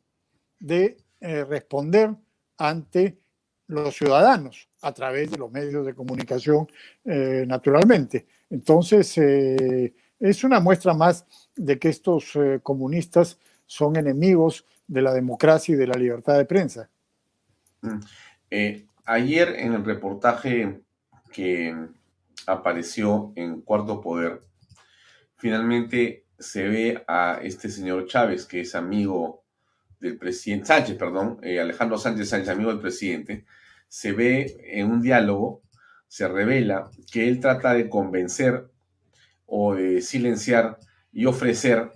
de eh, responder ante los ciudadanos a través de los medios de comunicación, naturalmente. Entonces, es una muestra más de que estos comunistas son enemigos de la democracia y de la libertad de prensa. Mm. Eh, ayer en el reportaje que apareció en Cuarto Poder, finalmente se ve a este señor Chávez, que es amigo del presidente, Sánchez, perdón, eh, Alejandro Sánchez Sánchez, amigo del presidente, se ve en un diálogo, se revela que él trata de convencer o de silenciar y ofrecer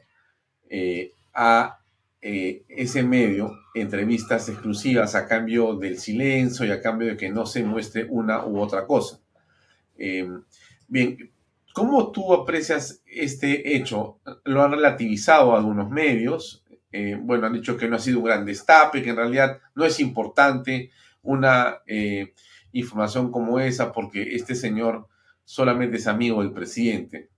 eh, a eh, ese medio entrevistas exclusivas a cambio del silencio y a cambio de que no se muestre una u otra cosa. Em, bien, ¿cómo tú aprecias este hecho? Lo han relativizado algunos medios. Eh, bueno, han dicho que no ha sido un gran destape, que en realidad no es importante una información como esa porque este señor solamente es amigo del presidente.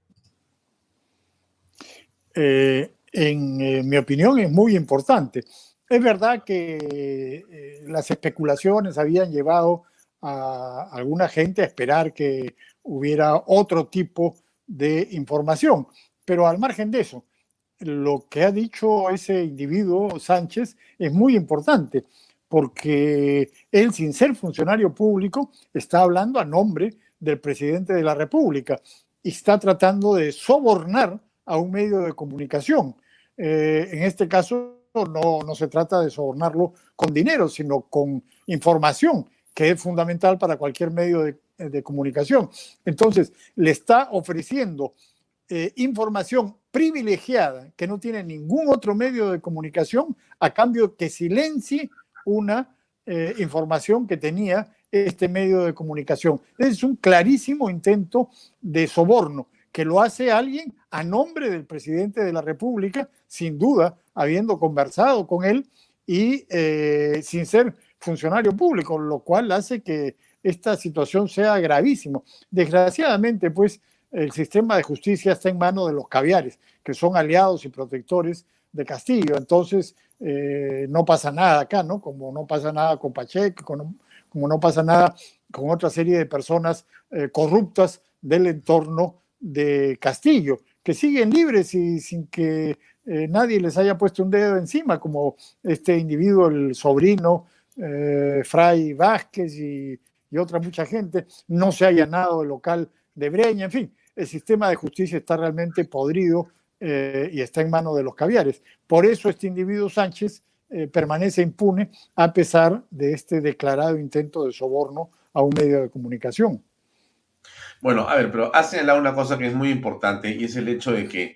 Eh, en eh, mi opinión, es muy importante. Es verdad que eh, las especulaciones habían llevado a alguna gente a esperar que hubiera otro tipo de información, pero al margen de eso, lo que ha dicho ese individuo, Sánchez, es muy importante, porque él, sin ser funcionario público, está hablando a nombre del presidente de la República y está tratando de sobornar a un medio de comunicación. Eh, en este caso no, no se trata de sobornarlo con dinero, sino con información que es fundamental para cualquier medio de, comunicación. Entonces, le está ofreciendo eh, información privilegiada que no tiene ningún otro medio de comunicación a cambio que silencie una eh, información que tenía este medio de comunicación. Es un clarísimo intento de soborno que lo hace alguien a nombre del presidente de la República, sin duda, habiendo conversado con él y eh, sin ser funcionario público, lo cual hace que esta situación sea gravísima. Desgraciadamente, pues, el sistema de justicia está en manos de los caviares, que son aliados y protectores de Castillo. Entonces, eh, no pasa nada acá, ¿no? Como no pasa nada con Pacheco, como, no pasa nada con otra serie de personas eh, corruptas del entorno de Castillo, que siguen libres y sin que eh, nadie les haya puesto un dedo encima, como este individuo, el sobrino Fray Vázquez y, otra mucha gente, no se ha allanado el local de Breña, en fin, el sistema de justicia está realmente podrido eh, y está en manos de los caviares. Por eso este individuo Sánchez permanece impune a pesar de este declarado intento de soborno a un medio de comunicación. Bueno, a ver, pero ha señalado una cosa que es muy importante y es el hecho de que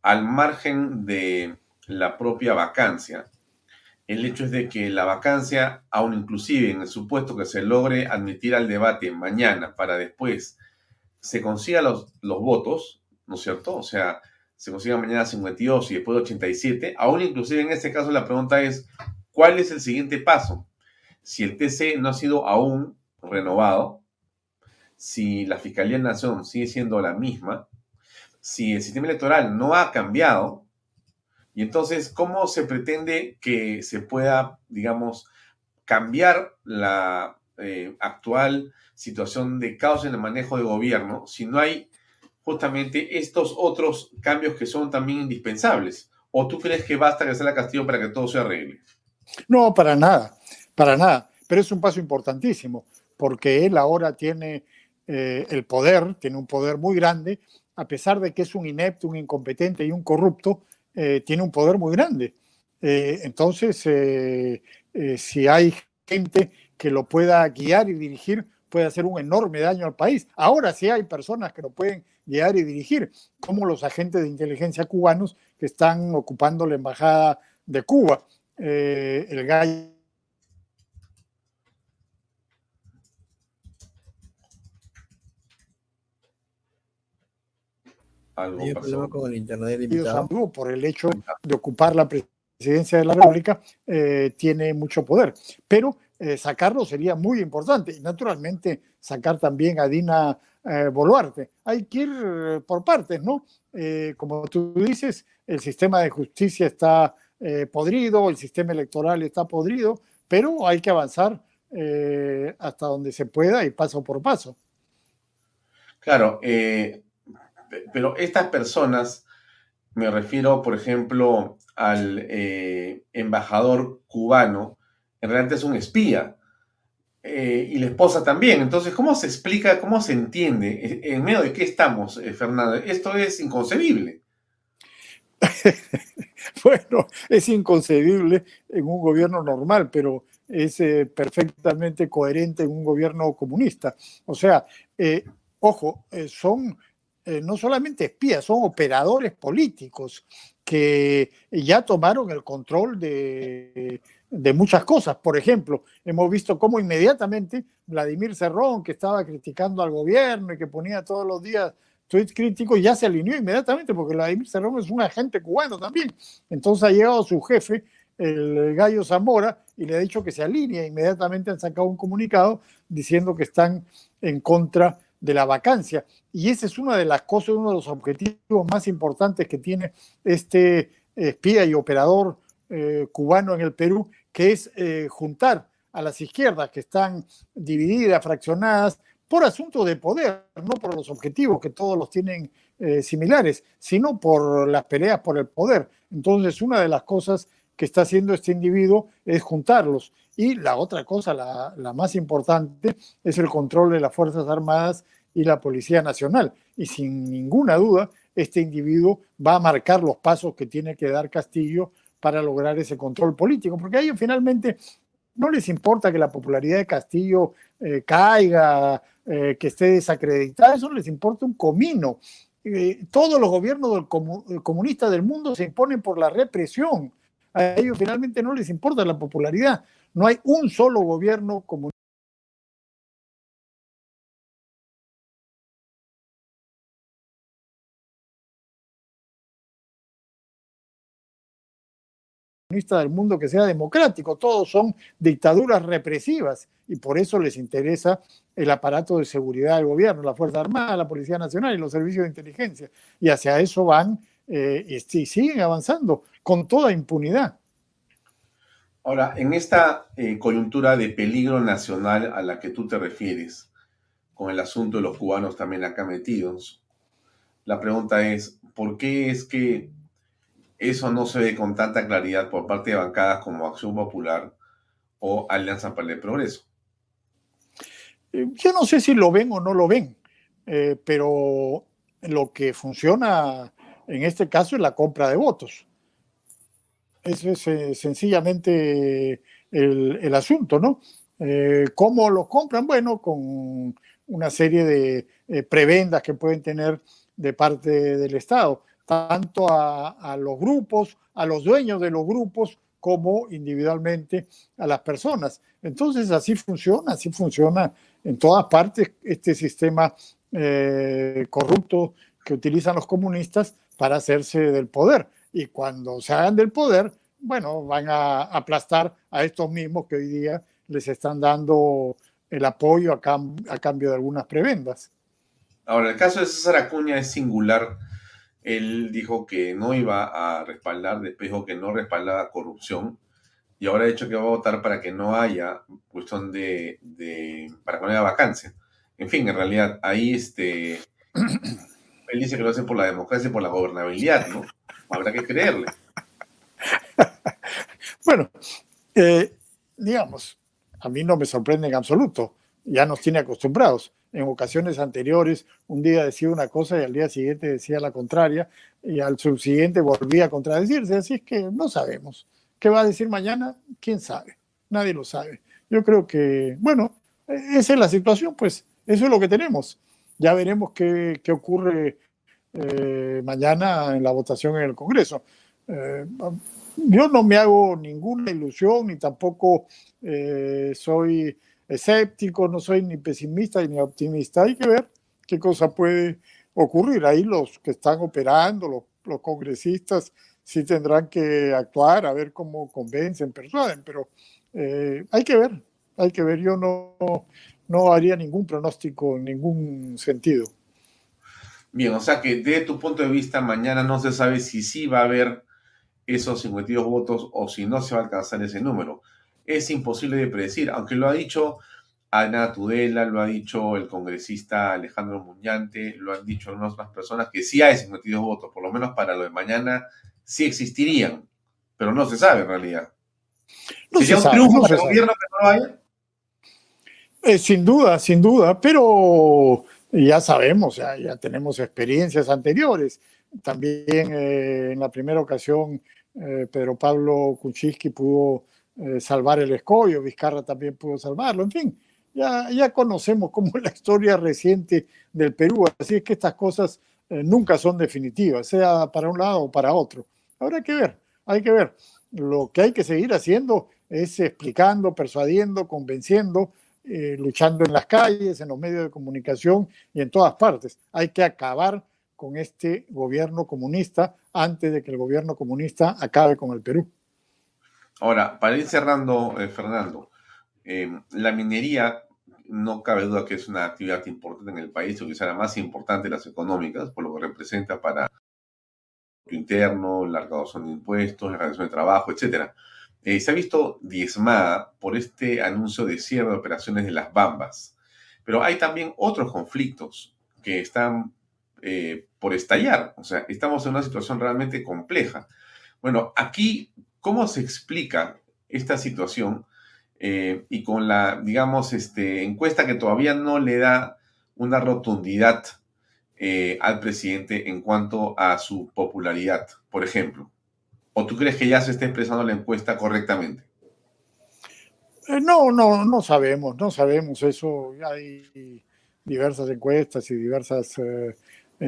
al margen de la propia vacancia, el hecho es de que la vacancia, aún inclusive en el supuesto que se logre admitir al debate mañana para después se consiga los, los votos, ¿no es cierto? O sea, se consiga mañana 52 y después 87, aún inclusive en este caso la pregunta es, ¿cuál es el siguiente paso? Si el TC no ha sido aún renovado, si la Fiscalía de Nación sigue siendo la misma, si el sistema electoral no ha cambiado, y entonces, ¿cómo se pretende que se pueda, digamos, cambiar la eh, actual situación de caos en el manejo de gobierno si no hay justamente estos otros cambios que son también indispensables? ¿O tú crees que basta que sea la Castillo para que todo se arregle? No, para nada, para nada. Pero es un paso importantísimo, porque él ahora tiene eh, el poder, tiene un poder muy grande a pesar de que es un inepto, un incompetente y un corrupto, eh, tiene un poder muy grande. Eh, entonces, si hay gente que lo pueda guiar y dirigir, puede hacer un enorme daño al país. Ahora sí hay personas que lo pueden guiar y dirigir, como los agentes de inteligencia cubanos que están ocupando la embajada de Cuba. el gallo algo con el internet Por el hecho de ocupar la presidencia de la República, eh, tiene mucho poder. Pero eh, sacarlo sería muy importante. Y naturalmente sacar también a Dina eh, Boluarte. Hay que ir por partes, ¿no? como tú dices, el sistema de justicia está podrido, el sistema electoral está podrido, pero hay que avanzar hasta donde se pueda y paso por paso. Claro, eh, pero estas personas, me refiero, por ejemplo, al eh, embajador cubano, en realidad es un espía. Eh, y la esposa también. Entonces, ¿cómo se explica, cómo se entiende? ¿En medio de qué estamos, eh, Fernando? Esto es inconcebible. <laughs> bueno, es inconcebible en un gobierno normal, pero es perfectamente coherente en un gobierno comunista. O sea, ojo, son eh, no solamente espías, son operadores políticos que ya tomaron el control de, muchas cosas. Por ejemplo, hemos visto cómo inmediatamente Vladimir Cerrón, que estaba criticando al gobierno y que ponía todos los días tweets críticos, ya se alineó inmediatamente, porque Vladimir Cerrón es un agente cubano también. Entonces ha llegado su jefe, el gallo Zamora, y le ha dicho que se alinea. Inmediatamente han sacado un comunicado diciendo que están en contra de la vacancia. Y esa es una de las cosas, uno de los objetivos más importantes que tiene este espía y operador eh, cubano en el Perú, que es eh, juntar a las izquierdas que están divididas, fraccionadas, por asunto de poder, no por los objetivos que todos los tienen eh, similares, sino por las peleas por el poder. Entonces, una de las cosas que está haciendo este individuo es juntarlos. Y la otra cosa, la más importante, es el control de las Fuerzas Armadas y la Policía Nacional. Y sin ninguna duda, este individuo va a marcar los pasos que tiene que dar Castillo para lograr ese control político, porque ahí finalmente No les importa que la popularidad de Castillo eh, caiga, eh, que esté desacreditada, eso les importa un comino. todos los gobiernos comunistas del mundo se imponen por la represión. A ellos finalmente no les importa la popularidad. No hay un solo gobierno comunista del mundo que sea democrático, todos son dictaduras represivas y por eso les interesa el aparato de seguridad del gobierno, la Fuerza Armada, la Policía Nacional y los servicios de inteligencia. Y hacia eso van eh, y siguen avanzando con toda impunidad. Ahora, en esta eh, coyuntura de peligro nacional a la que tú te refieres, con el asunto de los cubanos también acá metidos, la pregunta es, ¿por qué es que eso no se ve con tanta claridad por parte de bancadas como Acción Popular o Alianza para el Progreso. Eh, yo no sé si lo ven o no lo ven, eh, pero lo que funciona en este caso es la compra de votos. Ese es eh, sencillamente el, asunto, ¿no? ¿Cómo lo compran? Bueno, con una serie de prebendas que pueden tener de parte del Estado tanto a, los grupos, a los dueños de los grupos, como individualmente a las personas. Entonces así funciona, así funciona en todas partes este sistema eh, corrupto que utilizan los comunistas para hacerse del poder. Y cuando se hagan del poder, bueno, van a aplastar a estos mismos que hoy día les están dando el apoyo a, a cambio de algunas prebendas. Ahora, el caso de César Acuña es singular él dijo que no iba a respaldar, después dijo que no respaldaba corrupción y ahora ha dicho que va a votar para que no haya cuestión de, para que no haya vacancia. En fin, en realidad ahí este, <clears throat> él dice que lo hace por la democracia y por la gobernabilidad, ¿no? Habrá que creerle. <laughs> bueno, eh, digamos, a mí no me sorprende en absoluto, ya nos tiene acostumbrados en ocasiones anteriores, un día decía una cosa y al día siguiente decía la contraria, y al subsiguiente volvía a contradecirse. Así es que no sabemos. ¿Qué va a decir mañana? ¿Quién sabe? Nadie lo sabe. Yo creo que, bueno, esa es la situación, pues eso es lo que tenemos. Ya veremos qué, qué ocurre eh, mañana en la votación en el Congreso. Eh, yo no me hago ninguna ilusión ni tampoco eh, soy escéptico, no soy ni pesimista ni optimista. Hay que ver qué cosa puede ocurrir. Ahí los que están operando, los, los congresistas, sí tendrán que actuar, a ver cómo convencen, persuaden, pero eh, hay que ver, hay que ver. Yo no, no haría ningún pronóstico en ningún sentido. Bien, o sea que desde tu punto de vista, mañana no se sabe si sí va a haber esos 52 votos o si no se va a alcanzar ese número es imposible de predecir, aunque lo ha dicho Ana Tudela, lo ha dicho el congresista Alejandro Muñante, lo han dicho algunas otras personas, que sí hay 52 votos, por lo menos para lo de mañana sí existirían, pero no se sabe en realidad. No ¿Sería un triunfo para el gobierno que no lo haya? Eh, sin duda, sin duda, pero ya sabemos, ya, ya tenemos experiencias anteriores. También eh, en la primera ocasión, eh, Pedro Pablo Kuczynski pudo eh, salvar el escollo, Vizcarra también pudo salvarlo, en fin, ya, ya conocemos cómo la historia reciente del Perú, así es que estas cosas eh, nunca son definitivas, sea para un lado o para otro. Habrá que ver, hay que ver. Lo que hay que seguir haciendo es explicando, persuadiendo, convenciendo, eh, luchando en las calles, en los medios de comunicación y en todas partes. Hay que acabar con este gobierno comunista antes de que el gobierno comunista acabe con el Perú. Ahora, para ir cerrando, eh, Fernando, eh, la minería no cabe duda que es una actividad importante en el país, o quizá la más importante de las económicas, por lo que representa para el interno, la recaudación de impuestos, la realización de trabajo, etc. Eh, se ha visto diezmada por este anuncio de cierre de operaciones de las Bambas. Pero hay también otros conflictos que están por estallar. O sea, estamos en una situación realmente compleja. Bueno, aquí ¿Cómo se explica esta situación eh, y con la, digamos, este, encuesta que todavía no le da una rotundidad eh, al presidente en cuanto a su popularidad, por ejemplo? ¿O tú crees que ya se está expresando la encuesta correctamente? Eh, no, no, no sabemos, no sabemos eso. Hay diversas encuestas y diversas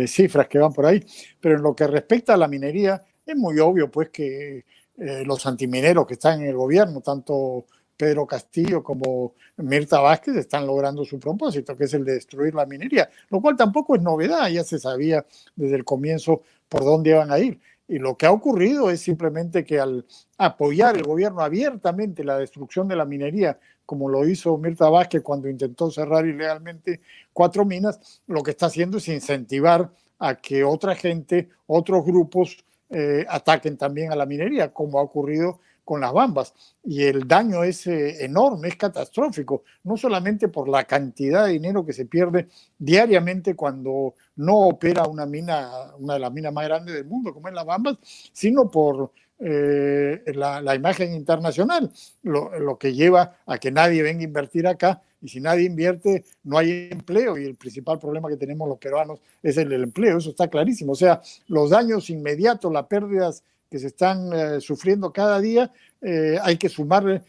cifras que van por ahí, pero en lo que respecta a la minería, es muy obvio pues que los antimineros que están en el gobierno, tanto Pedro Castillo como Mirta Vázquez están logrando su propósito, que es el de destruir la minería, lo cual tampoco es novedad, ya se sabía desde el comienzo por dónde iban a ir. Y lo que ha ocurrido es simplemente que al apoyar el gobierno abiertamente la destrucción de la minería, como lo hizo Mirta Vázquez cuando intentó cerrar ilegalmente cuatro minas, lo que está haciendo es incentivar a que otra gente, otros grupos eh, ataquen también a la minería, como ha ocurrido con las bambas. Y el daño es eh, enorme, es catastrófico, no solamente por la cantidad de dinero que se pierde diariamente cuando no opera una mina, una de las minas más grandes del mundo, como es las bambas, sino por eh, la, imagen internacional, lo, que lleva a que nadie venga a invertir acá. Y si nadie invierte, no hay empleo. Y el principal problema que tenemos los peruanos es el, empleo. Eso está clarísimo. O sea, los daños inmediatos, las pérdidas que se están eh, sufriendo cada día, eh, hay que sumarle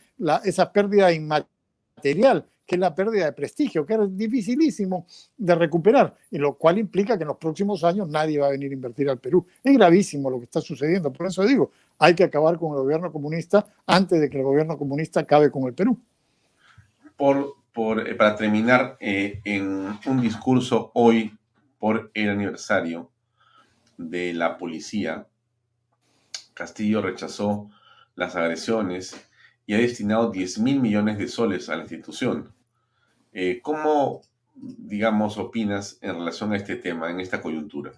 esa pérdida inmaterial, que es la pérdida de prestigio, que es dificilísimo de recuperar, y lo cual implica que en los próximos años nadie va a venir a invertir al Perú. Es gravísimo lo que está sucediendo, por eso digo, hay que acabar con el gobierno comunista antes de que el gobierno comunista acabe con el Perú. Por, por, eh, para terminar, en un discurso hoy por el aniversario de la policía, Castillo rechazó las agresiones y ha destinado 10 mil millones de soles a la institución. Eh, ¿Cómo, digamos, opinas en relación a este tema, en esta coyuntura?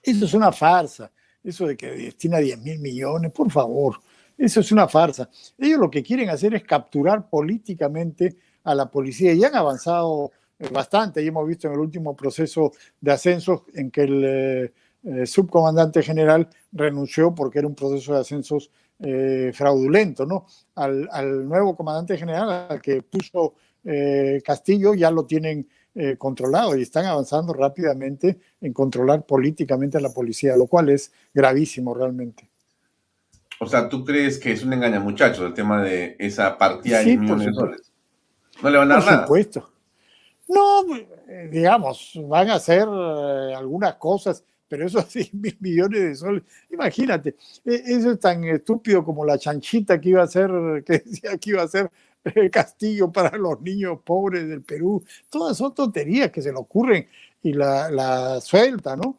Eso es una farsa. Eso de que destina 10 mil millones, por favor. Eso es una farsa. Ellos lo que quieren hacer es capturar políticamente a la policía y han avanzado eh, bastante. Y hemos visto en el último proceso de ascenso en que el eh, subcomandante general renunció porque era un proceso de ascensos eh, fraudulento, ¿no? Al, nuevo comandante general, al que puso eh, Castillo, ya lo tienen controlado y están avanzando rápidamente en controlar políticamente a la policía, lo cual es gravísimo realmente. O sea, ¿tú crees que es un engaño, muchachos, el tema de esa partida de millones de dólares? No le van a dar Por supuesto. No, digamos, van a hacer algunas cosas pero eso <laughs> así, mil millones de soles, imagínate, e, eso es tan estúpido como la chanchita que iba a ser, que decía que iba a ser el castillo para los niños pobres del Perú, todas son tonterías que se le ocurren y la, la suelta, ¿no?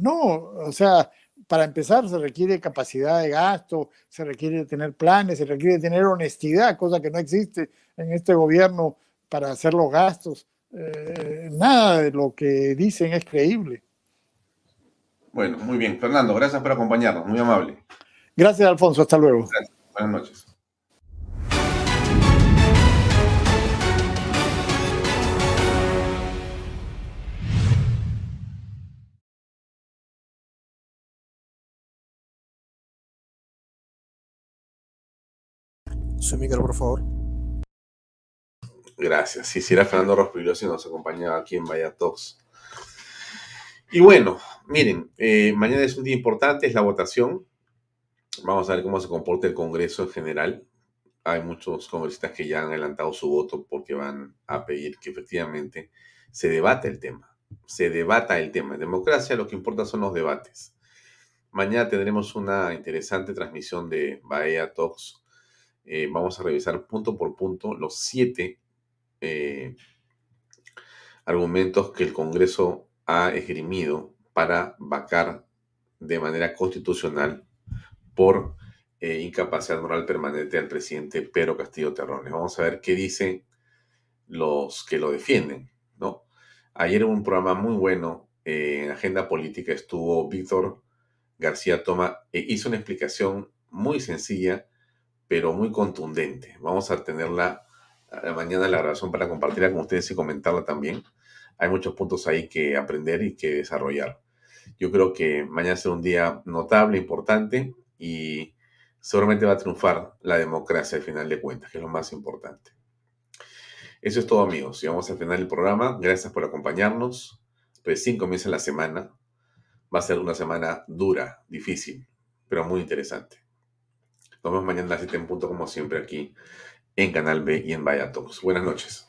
No, o sea, para empezar se requiere capacidad de gasto, se requiere tener planes, se requiere tener honestidad, cosa que no existe en este gobierno para hacer los gastos. Eh, nada de lo que dicen es creíble. Bueno, muy bien. Fernando, gracias por acompañarnos. Muy amable. Gracias, Alfonso. Hasta luego. Gracias. Buenas noches. Su micro, por favor. Gracias. Sí, era Fernando Rospigliosi nos acompaña aquí en Vaya Talks. Y bueno, miren, eh, mañana es un día importante, es la votación. Vamos a ver cómo se comporta el Congreso en general. Hay muchos congresistas que ya han adelantado su voto porque van a pedir que efectivamente se debata el tema. Se debata el tema. En democracia lo que importa son los debates. Mañana tendremos una interesante transmisión de Bahía Talks. Eh, vamos a revisar punto por punto los siete eh, argumentos que el Congreso ha esgrimido para vacar de manera constitucional por eh, incapacidad moral permanente al presidente Pedro Castillo Terrones. Vamos a ver qué dicen los que lo defienden, ¿no? Ayer hubo un programa muy bueno en Agenda Política, estuvo Víctor García Toma e hizo una explicación muy sencilla, pero muy contundente. Vamos a tenerla mañana la razón para compartirla con ustedes y comentarla también hay muchos puntos ahí que aprender y que desarrollar. Yo creo que mañana será un día notable, importante y seguramente va a triunfar la democracia al final de cuentas, que es lo más importante. Eso es todo amigos. Llegamos al final del programa. Gracias por acompañarnos. Recién comienza la semana. Va a ser una semana dura, difícil, pero muy interesante. Nos vemos mañana a las 7 en punto como siempre aquí en Canal B y en Vaya Talks. Buenas noches.